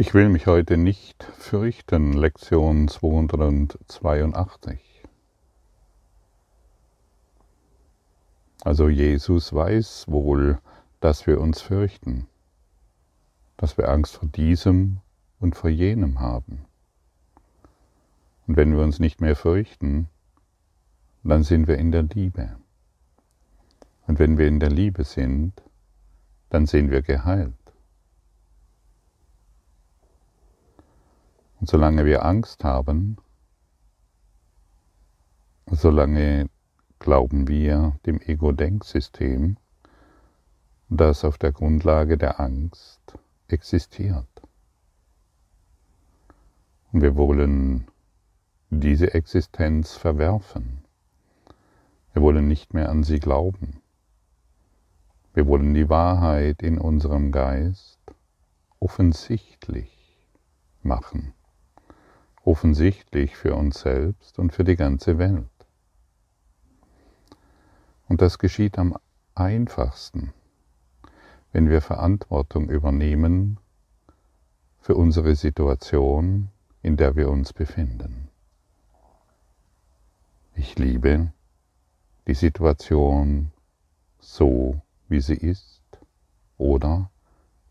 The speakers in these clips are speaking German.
Ich will mich heute nicht fürchten, Lektion 282. Also Jesus weiß wohl, dass wir uns fürchten, dass wir Angst vor diesem und vor jenem haben. Und wenn wir uns nicht mehr fürchten, dann sind wir in der Liebe. Und wenn wir in der Liebe sind, dann sind wir geheilt. Und solange wir Angst haben, solange glauben wir dem Ego-Denksystem, das auf der Grundlage der Angst existiert. Und wir wollen diese Existenz verwerfen. Wir wollen nicht mehr an sie glauben. Wir wollen die Wahrheit in unserem Geist offensichtlich machen offensichtlich für uns selbst und für die ganze Welt. Und das geschieht am einfachsten, wenn wir Verantwortung übernehmen für unsere Situation, in der wir uns befinden. Ich liebe die Situation so, wie sie ist, oder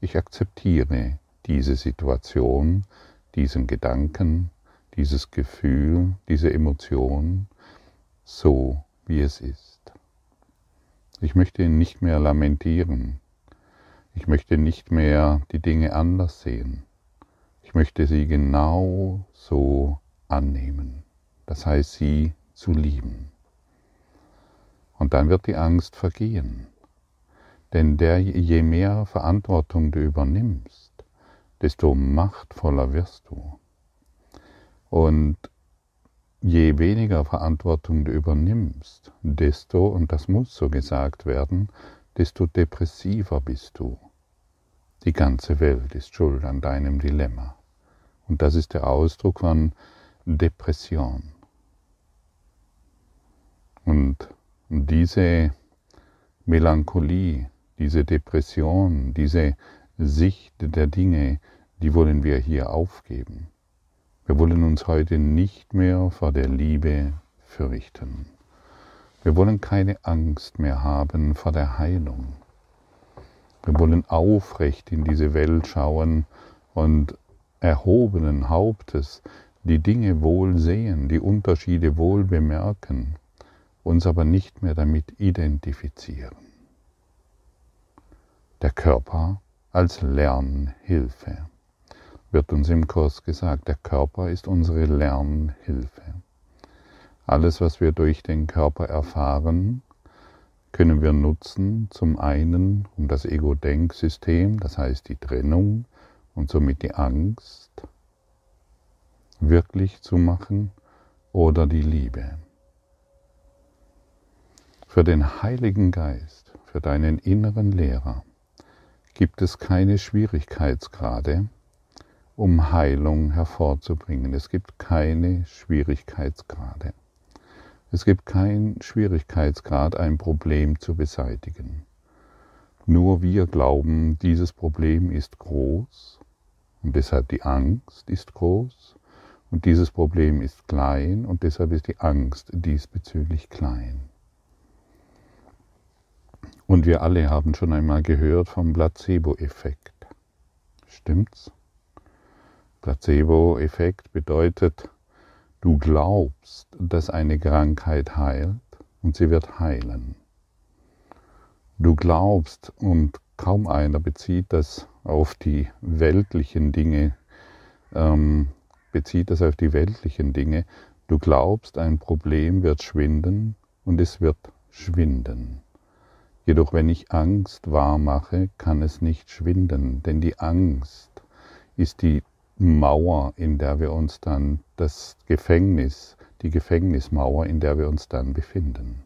ich akzeptiere diese Situation, diesen Gedanken, dieses Gefühl, diese Emotion so, wie es ist. Ich möchte nicht mehr lamentieren. Ich möchte nicht mehr die Dinge anders sehen. Ich möchte sie genau so annehmen. Das heißt, sie zu lieben. Und dann wird die Angst vergehen. Denn der, je mehr Verantwortung du übernimmst, desto machtvoller wirst du. Und je weniger Verantwortung du übernimmst, desto, und das muss so gesagt werden, desto depressiver bist du. Die ganze Welt ist schuld an deinem Dilemma. Und das ist der Ausdruck von Depression. Und diese Melancholie, diese Depression, diese Sicht der Dinge, die wollen wir hier aufgeben. Wir wollen uns heute nicht mehr vor der Liebe fürchten. Wir wollen keine Angst mehr haben vor der Heilung. Wir wollen aufrecht in diese Welt schauen und erhobenen Hauptes die Dinge wohl sehen, die Unterschiede wohl bemerken, uns aber nicht mehr damit identifizieren. Der Körper als Lernhilfe wird uns im Kurs gesagt, der Körper ist unsere Lernhilfe. Alles, was wir durch den Körper erfahren, können wir nutzen, zum einen um das Ego-Denksystem, das heißt die Trennung und somit die Angst, wirklich zu machen oder die Liebe. Für den Heiligen Geist, für deinen inneren Lehrer, gibt es keine Schwierigkeitsgrade, um Heilung hervorzubringen. Es gibt keine Schwierigkeitsgrade. Es gibt keinen Schwierigkeitsgrad, ein Problem zu beseitigen. Nur wir glauben, dieses Problem ist groß und deshalb die Angst ist groß und dieses Problem ist klein und deshalb ist die Angst diesbezüglich klein. Und wir alle haben schon einmal gehört vom Placebo-Effekt. Stimmt's? Placebo-Effekt bedeutet, du glaubst, dass eine Krankheit heilt und sie wird heilen. Du glaubst und kaum einer bezieht das auf die weltlichen Dinge, ähm, bezieht das auf die weltlichen Dinge. Du glaubst, ein Problem wird schwinden und es wird schwinden. Jedoch wenn ich Angst wahr mache, kann es nicht schwinden, denn die Angst ist die Mauer, in der wir uns dann, das Gefängnis, die Gefängnismauer, in der wir uns dann befinden.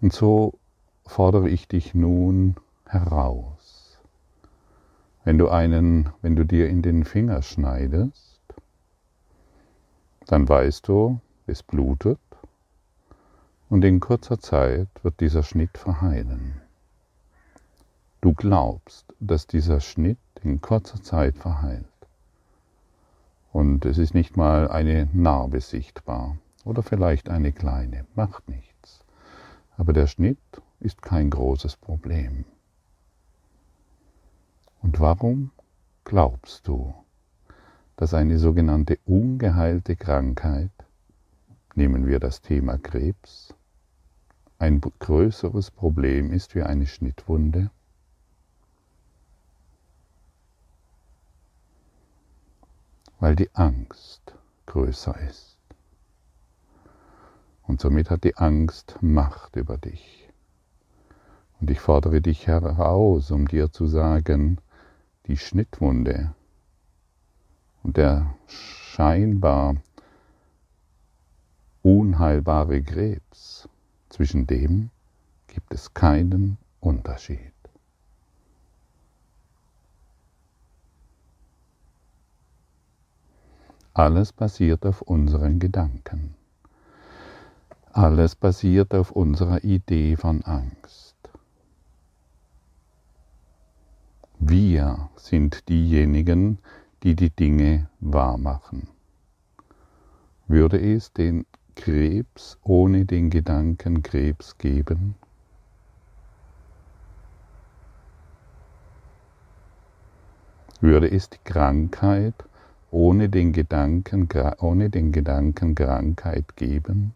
Und so fordere ich dich nun heraus. Wenn du einen, wenn du dir in den Finger schneidest, dann weißt du, es blutet und in kurzer Zeit wird dieser Schnitt verheilen. Du glaubst, dass dieser Schnitt in kurzer Zeit verheilt. Und es ist nicht mal eine Narbe sichtbar oder vielleicht eine kleine, macht nichts. Aber der Schnitt ist kein großes Problem. Und warum glaubst du, dass eine sogenannte ungeheilte Krankheit, nehmen wir das Thema Krebs, ein größeres Problem ist wie eine Schnittwunde? Weil die Angst größer ist. Und somit hat die Angst Macht über dich. Und ich fordere dich heraus, um dir zu sagen, die Schnittwunde und der scheinbar unheilbare Krebs, zwischen dem gibt es keinen Unterschied. Alles basiert auf unseren Gedanken. Alles basiert auf unserer Idee von Angst. Wir sind diejenigen, die die Dinge wahrmachen. Würde es den Krebs ohne den Gedanken Krebs geben? Würde es die Krankheit ohne den Gedanken, ohne den Gedanken Krankheit geben?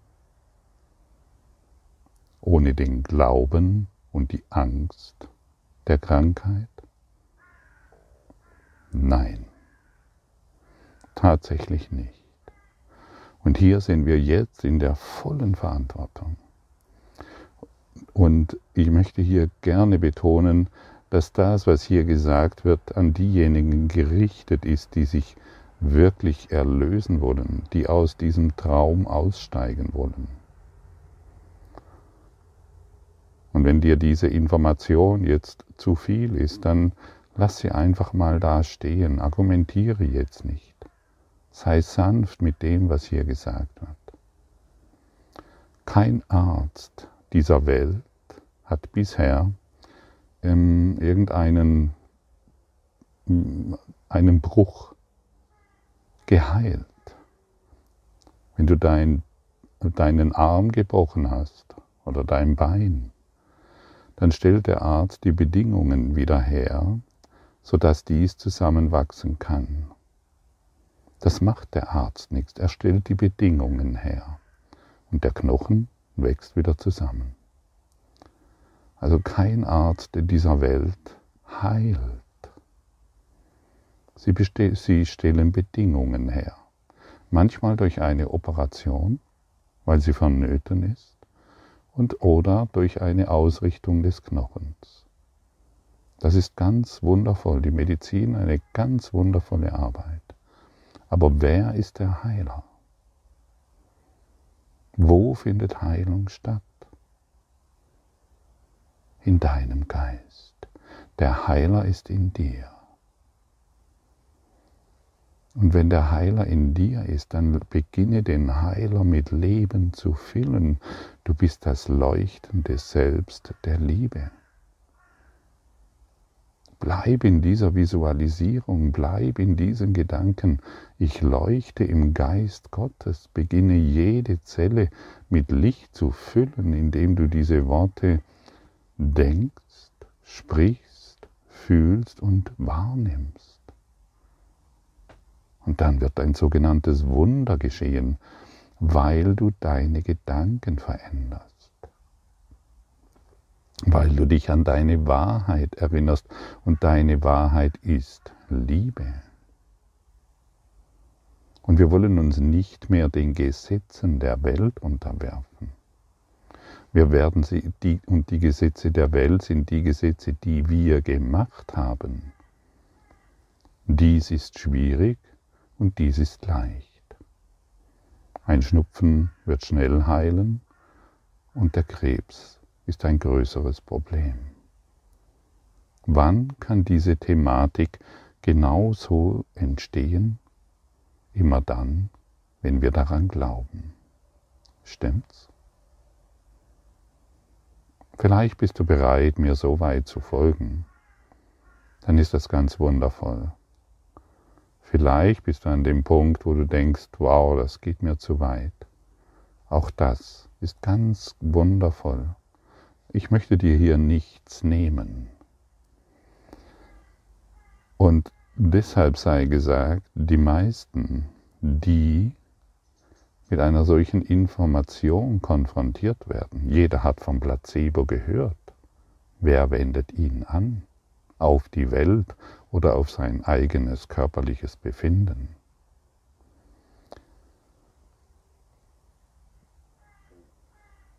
Ohne den Glauben und die Angst der Krankheit? Nein, tatsächlich nicht. Und hier sind wir jetzt in der vollen Verantwortung. Und ich möchte hier gerne betonen, dass das, was hier gesagt wird, an diejenigen gerichtet ist, die sich wirklich erlösen wollen, die aus diesem Traum aussteigen wollen. Und wenn dir diese Information jetzt zu viel ist, dann lass sie einfach mal da stehen, argumentiere jetzt nicht. Sei sanft mit dem, was hier gesagt wird. Kein Arzt dieser Welt hat bisher ähm, irgendeinen einen Bruch geheilt. Wenn du dein, deinen Arm gebrochen hast oder dein Bein, dann stellt der Arzt die Bedingungen wieder her, sodass dies zusammenwachsen kann. Das macht der Arzt nichts, er stellt die Bedingungen her und der Knochen wächst wieder zusammen. Also kein Arzt in dieser Welt heilt. Sie, sie stellen Bedingungen her. Manchmal durch eine Operation, weil sie vonnöten ist, und oder durch eine Ausrichtung des Knochens. Das ist ganz wundervoll, die Medizin eine ganz wundervolle Arbeit. Aber wer ist der Heiler? Wo findet Heilung statt? In deinem Geist. Der Heiler ist in dir. Und wenn der Heiler in dir ist, dann beginne den Heiler mit Leben zu füllen. Du bist das leuchtende Selbst der Liebe. Bleib in dieser Visualisierung, bleib in diesen Gedanken. Ich leuchte im Geist Gottes, beginne jede Zelle mit Licht zu füllen, indem du diese Worte denkst, sprichst, fühlst und wahrnimmst. Und dann wird ein sogenanntes Wunder geschehen, weil du deine Gedanken veränderst. Weil du dich an deine Wahrheit erinnerst und deine Wahrheit ist Liebe. Und wir wollen uns nicht mehr den Gesetzen der Welt unterwerfen. Wir werden sie, die, und die Gesetze der Welt sind die Gesetze, die wir gemacht haben. Dies ist schwierig, und dies ist leicht. Ein Schnupfen wird schnell heilen und der Krebs ist ein größeres Problem. Wann kann diese Thematik genauso entstehen? Immer dann, wenn wir daran glauben. Stimmt's? Vielleicht bist du bereit, mir so weit zu folgen. dann ist das ganz wundervoll. Vielleicht bist du an dem Punkt, wo du denkst, wow, das geht mir zu weit. Auch das ist ganz wundervoll. Ich möchte dir hier nichts nehmen. Und deshalb sei gesagt, die meisten, die mit einer solchen Information konfrontiert werden, jeder hat vom Placebo gehört, wer wendet ihn an? Auf die Welt oder auf sein eigenes körperliches Befinden?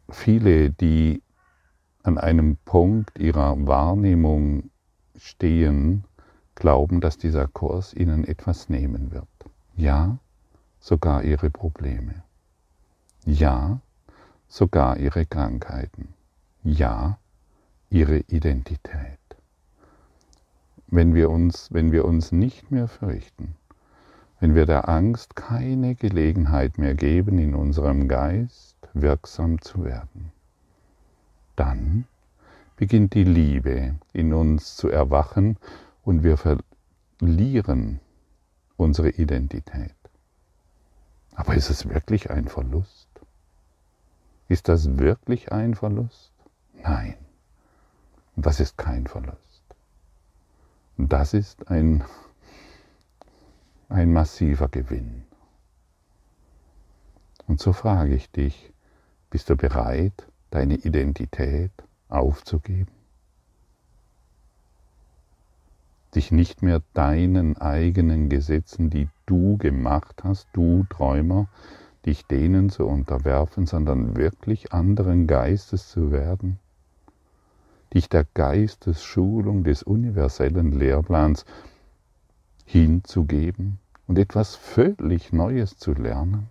Viele, die an einem Punkt ihrer Wahrnehmung stehen, glauben, dass dieser Kurs ihnen etwas nehmen wird. Ja, sogar ihre Probleme. Ja, sogar ihre Krankheiten. Ja, ihre Identität. Wenn wir uns, wenn wir uns nicht mehr fürchten, wenn wir der Angst keine Gelegenheit mehr geben, in unserem Geist wirksam zu werden, dann beginnt die Liebe in uns zu erwachen und wir verlieren unsere Identität. Aber ist es wirklich ein Verlust? Ist das wirklich ein Verlust? Nein. das ist kein Verlust. Das ist ein, ein massiver Gewinn. Und so frage ich dich, bist du bereit, deine Identität aufzugeben? dich nicht mehr deinen eigenen Gesetzen, die du gemacht hast, du Träumer, dich denen zu unterwerfen, sondern wirklich anderen Geistes zu werden, dich der Geistesschulung des universellen Lehrplans hinzugeben und etwas völlig Neues zu lernen.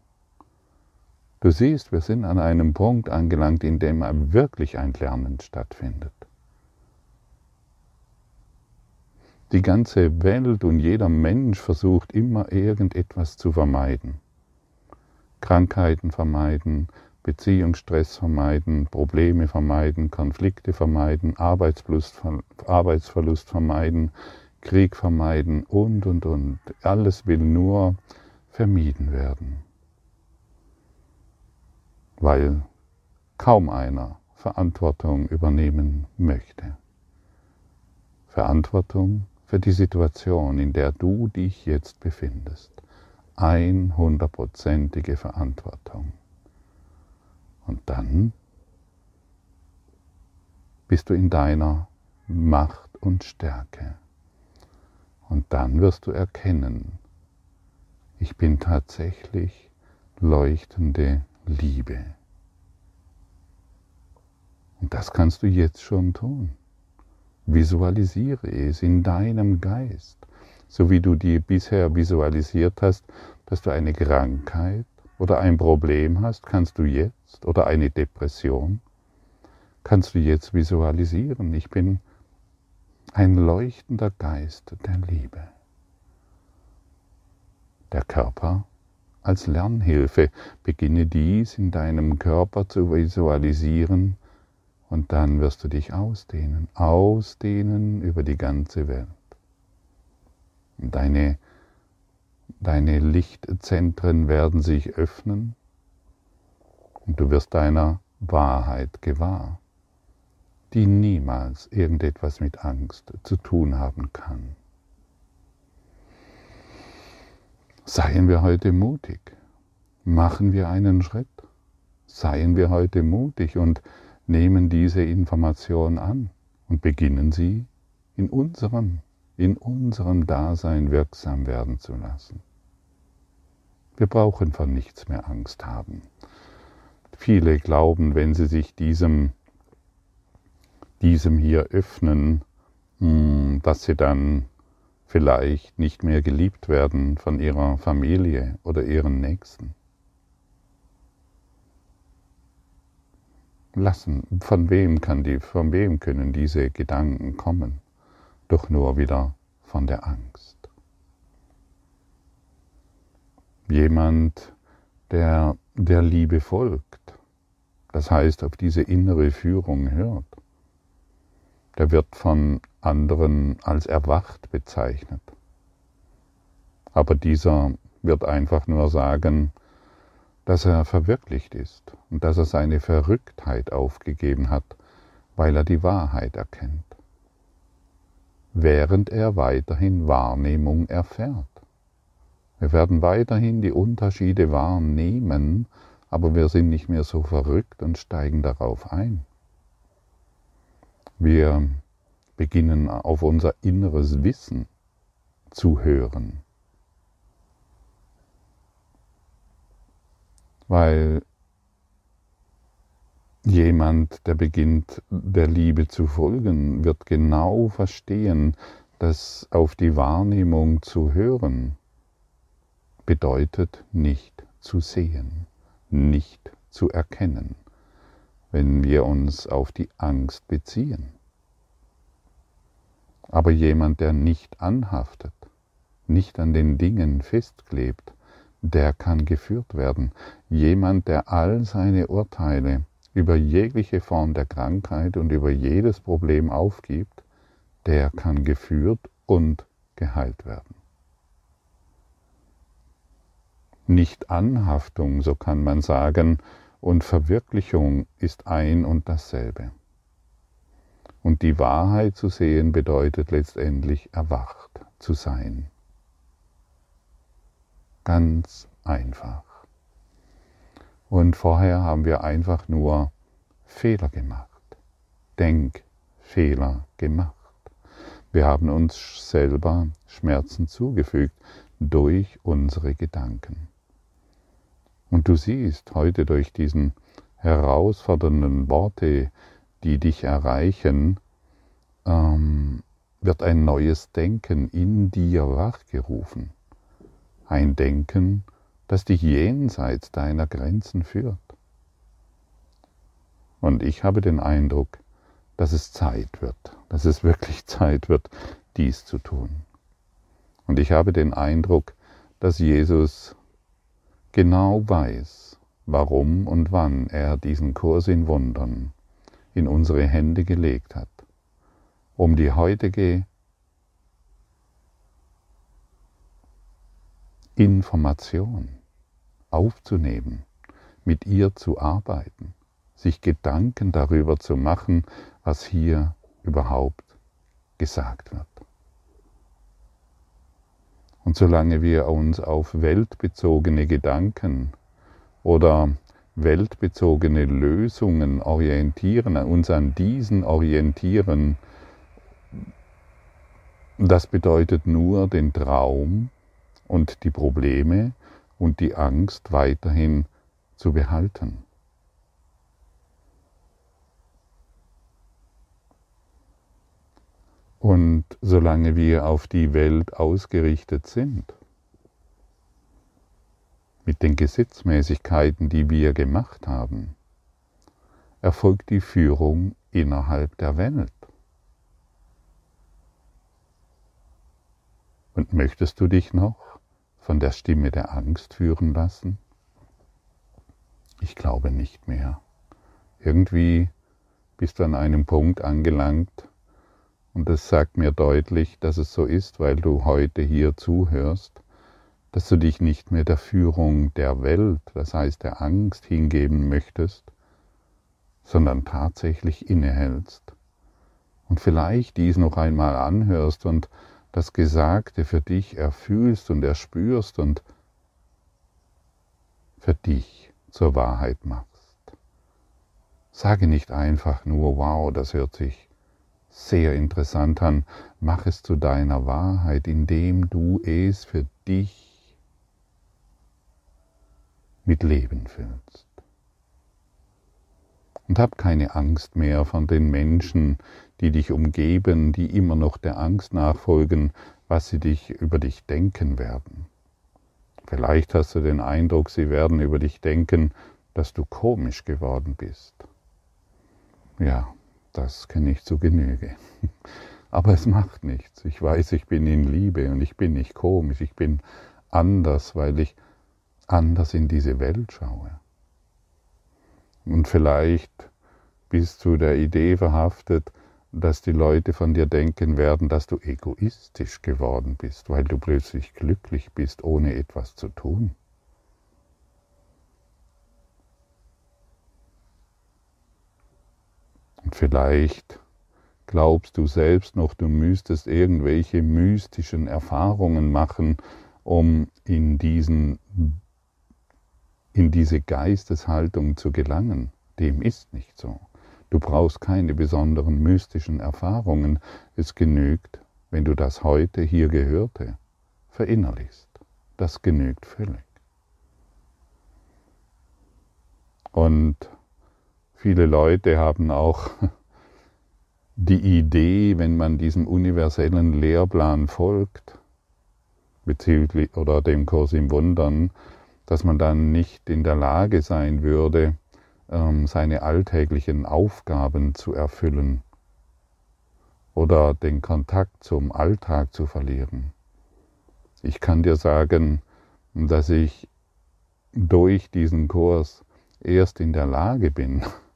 Du siehst, wir sind an einem Punkt angelangt, in dem wirklich ein Lernen stattfindet. Die ganze Welt und jeder Mensch versucht immer irgendetwas zu vermeiden. Krankheiten vermeiden, Beziehungsstress vermeiden, Probleme vermeiden, Konflikte vermeiden, Arbeitsverlust vermeiden, Krieg vermeiden und, und, und. Alles will nur vermieden werden, weil kaum einer Verantwortung übernehmen möchte. Verantwortung für die Situation, in der du dich jetzt befindest. Einhundertprozentige Verantwortung. Und dann bist du in deiner Macht und Stärke. Und dann wirst du erkennen, ich bin tatsächlich leuchtende Liebe. Und das kannst du jetzt schon tun. Visualisiere es in deinem Geist, so wie du dir bisher visualisiert hast, dass du eine Krankheit oder ein Problem hast, kannst du jetzt, oder eine Depression, kannst du jetzt visualisieren. Ich bin ein leuchtender Geist der Liebe. Der Körper als Lernhilfe. Beginne dies in deinem Körper zu visualisieren und dann wirst du dich ausdehnen, ausdehnen über die ganze Welt. Deine, deine Lichtzentren werden sich öffnen und du wirst deiner Wahrheit gewahr, die niemals irgendetwas mit Angst zu tun haben kann. Seien wir heute mutig, machen wir einen Schritt, seien wir heute mutig und nehmen diese Information an und beginnen sie in unserem, in unserem Dasein wirksam werden zu lassen. Wir brauchen von nichts mehr Angst haben. Viele glauben, wenn sie sich diesem, diesem hier öffnen, hm, dass sie dann vielleicht nicht mehr geliebt werden von ihrer Familie oder ihren Nächsten. lassen. Von wem kann die, von wem können diese Gedanken kommen? Doch nur wieder von der Angst. Jemand, der der Liebe folgt, das heißt auf diese innere Führung hört, der wird von anderen als erwacht bezeichnet. Aber dieser wird einfach nur sagen, dass er verwirklicht ist und dass er seine Verrücktheit aufgegeben hat, weil er die Wahrheit erkennt, während er weiterhin Wahrnehmung erfährt. Wir werden weiterhin die Unterschiede wahrnehmen, aber wir sind nicht mehr so verrückt und steigen darauf ein. Wir beginnen auf unser inneres Wissen zu hören. Weil jemand, der beginnt der Liebe zu folgen, wird genau verstehen, dass auf die Wahrnehmung zu hören bedeutet nicht zu sehen, nicht zu erkennen, wenn wir uns auf die Angst beziehen. Aber jemand, der nicht anhaftet, nicht an den Dingen festklebt, der kann geführt werden. Jemand, der all seine Urteile über jegliche Form der Krankheit und über jedes Problem aufgibt, der kann geführt und geheilt werden. Nicht-Anhaftung, so kann man sagen, und Verwirklichung ist ein und dasselbe. Und die Wahrheit zu sehen bedeutet letztendlich erwacht zu sein. Ganz einfach. Und vorher haben wir einfach nur Fehler gemacht. Denkfehler gemacht. Wir haben uns selber Schmerzen zugefügt durch unsere Gedanken. Und du siehst heute durch diesen herausfordernden Worte, die dich erreichen, ähm, wird ein neues Denken in dir wachgerufen. Ein Denken, das dich jenseits deiner Grenzen führt. Und ich habe den Eindruck, dass es Zeit wird, dass es wirklich Zeit wird, dies zu tun. Und ich habe den Eindruck, dass Jesus genau weiß, warum und wann er diesen Kurs in Wundern in unsere Hände gelegt hat, um die heutige Information aufzunehmen, mit ihr zu arbeiten, sich Gedanken darüber zu machen, was hier überhaupt gesagt wird. Und solange wir uns auf weltbezogene Gedanken oder weltbezogene Lösungen orientieren, uns an diesen orientieren, das bedeutet nur den Traum und die Probleme und die Angst weiterhin zu behalten. Und solange wir auf die Welt ausgerichtet sind, mit den Gesetzmäßigkeiten, die wir gemacht haben, erfolgt die Führung innerhalb der Welt. Und möchtest du dich noch von der Stimme der Angst führen lassen? Ich glaube nicht mehr. Irgendwie bist du an einem Punkt angelangt, und das sagt mir deutlich, dass es so ist, weil du heute hier zuhörst, dass du dich nicht mehr der Führung der Welt, das heißt der Angst, hingeben möchtest, sondern tatsächlich innehältst und vielleicht dies noch einmal anhörst und das Gesagte für dich erfühlst und erspürst und für dich zur Wahrheit machst. Sage nicht einfach nur, wow, das hört sich sehr interessant an. Mach es zu deiner Wahrheit, indem du es für dich mit Leben füllst. Und hab keine Angst mehr von den Menschen, die dich umgeben, die immer noch der Angst nachfolgen, was sie dich über dich denken werden. Vielleicht hast du den Eindruck, sie werden über dich denken, dass du komisch geworden bist. Ja, das kenne ich zu Genüge. Aber es macht nichts. Ich weiß, ich bin in Liebe und ich bin nicht komisch. Ich bin anders, weil ich anders in diese Welt schaue. Und vielleicht bist du der Idee verhaftet, dass die Leute von dir denken werden, dass du egoistisch geworden bist, weil du plötzlich glücklich bist, ohne etwas zu tun. Vielleicht glaubst du selbst noch, du müsstest irgendwelche mystischen Erfahrungen machen, um in, diesen, in diese Geisteshaltung zu gelangen. Dem ist nicht so. Du brauchst keine besonderen mystischen Erfahrungen. Es genügt, wenn du das heute hier gehörte verinnerlichst. Das genügt völlig. Und viele Leute haben auch die Idee, wenn man diesem universellen Lehrplan folgt, bezüglich oder dem Kurs im Wundern, dass man dann nicht in der Lage sein würde, ähm, seine alltäglichen Aufgaben zu erfüllen oder den Kontakt zum Alltag zu verlieren. Ich kann dir sagen, dass ich durch diesen Kurs erst in der Lage bin,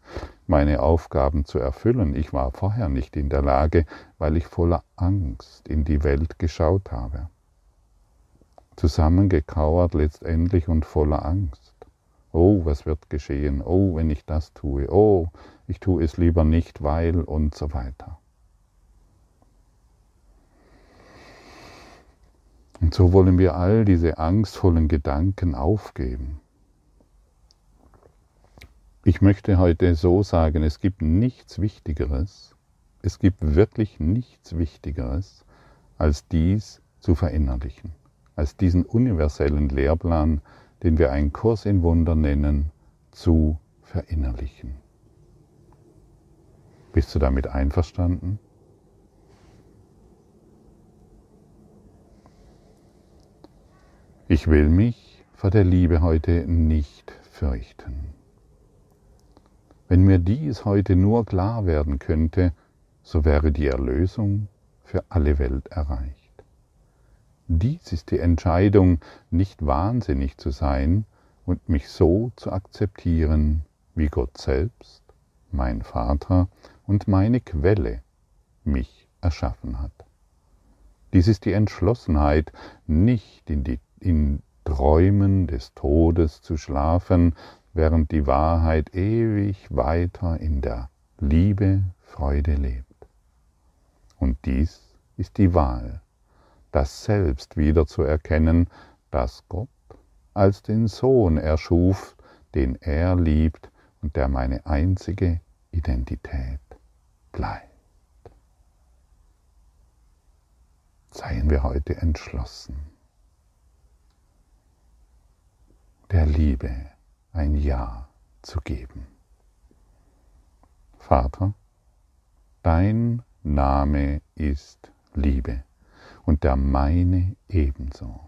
meine Aufgaben zu erfüllen. Ich war vorher nicht in der Lage, weil ich voller Angst in die Welt geschaut habe. Zusammengekauert letztendlich und voller Angst. Oh, was wird geschehen? Oh, wenn ich das tue. Oh, ich tue es lieber nicht, weil und so weiter. Und so wollen wir all diese angstvollen Gedanken aufgeben. Ich möchte heute so sagen, es gibt nichts Wichtigeres, es gibt wirklich nichts Wichtigeres, als dies zu verinnerlichen, als diesen universellen Lehrplan den wir einen Kurs in Wunder nennen, zu verinnerlichen. Bist du damit einverstanden? Ich will mich vor der Liebe heute nicht fürchten. Wenn mir dies heute nur klar werden könnte, so wäre die Erlösung für alle Welt erreicht. Dies ist die Entscheidung, nicht wahnsinnig zu sein und mich so zu akzeptieren, wie Gott selbst, mein Vater und meine Quelle mich erschaffen hat. Dies ist die Entschlossenheit, nicht in, die, in Träumen des Todes zu schlafen, während die Wahrheit ewig weiter in der Liebe, Freude lebt. Und dies ist die Wahl, das Selbst wieder zu erkennen, das Gott als den Sohn erschuf, den er liebt und der meine einzige Identität bleibt. Seien wir heute entschlossen, der Liebe ein Ja zu geben. Vater, dein Name ist Liebe und der meine ebenso.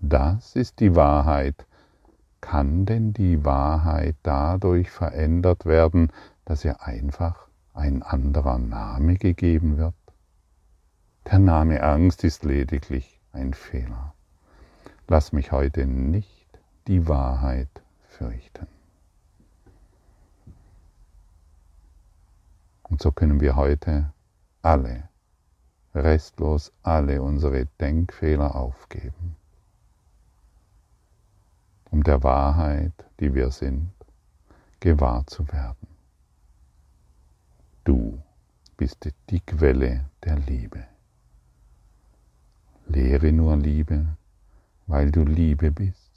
Das ist die Wahrheit. Kann denn die Wahrheit dadurch verändert werden, dass ihr einfach ein anderer Name gegeben wird? Der Name Angst ist lediglich ein Fehler. Lass mich heute nicht die Wahrheit fürchten. Und so können wir heute alle restlos alle unsere Denkfehler aufgeben, um der Wahrheit, die wir sind, gewahr zu werden. Du bist die Quelle der Liebe. Lehre nur Liebe, weil du Liebe bist.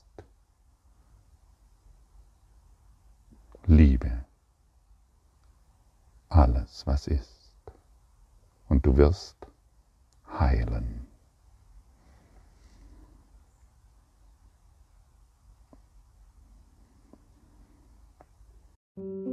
Liebe alles, was ist. Und du wirst heilen. Thank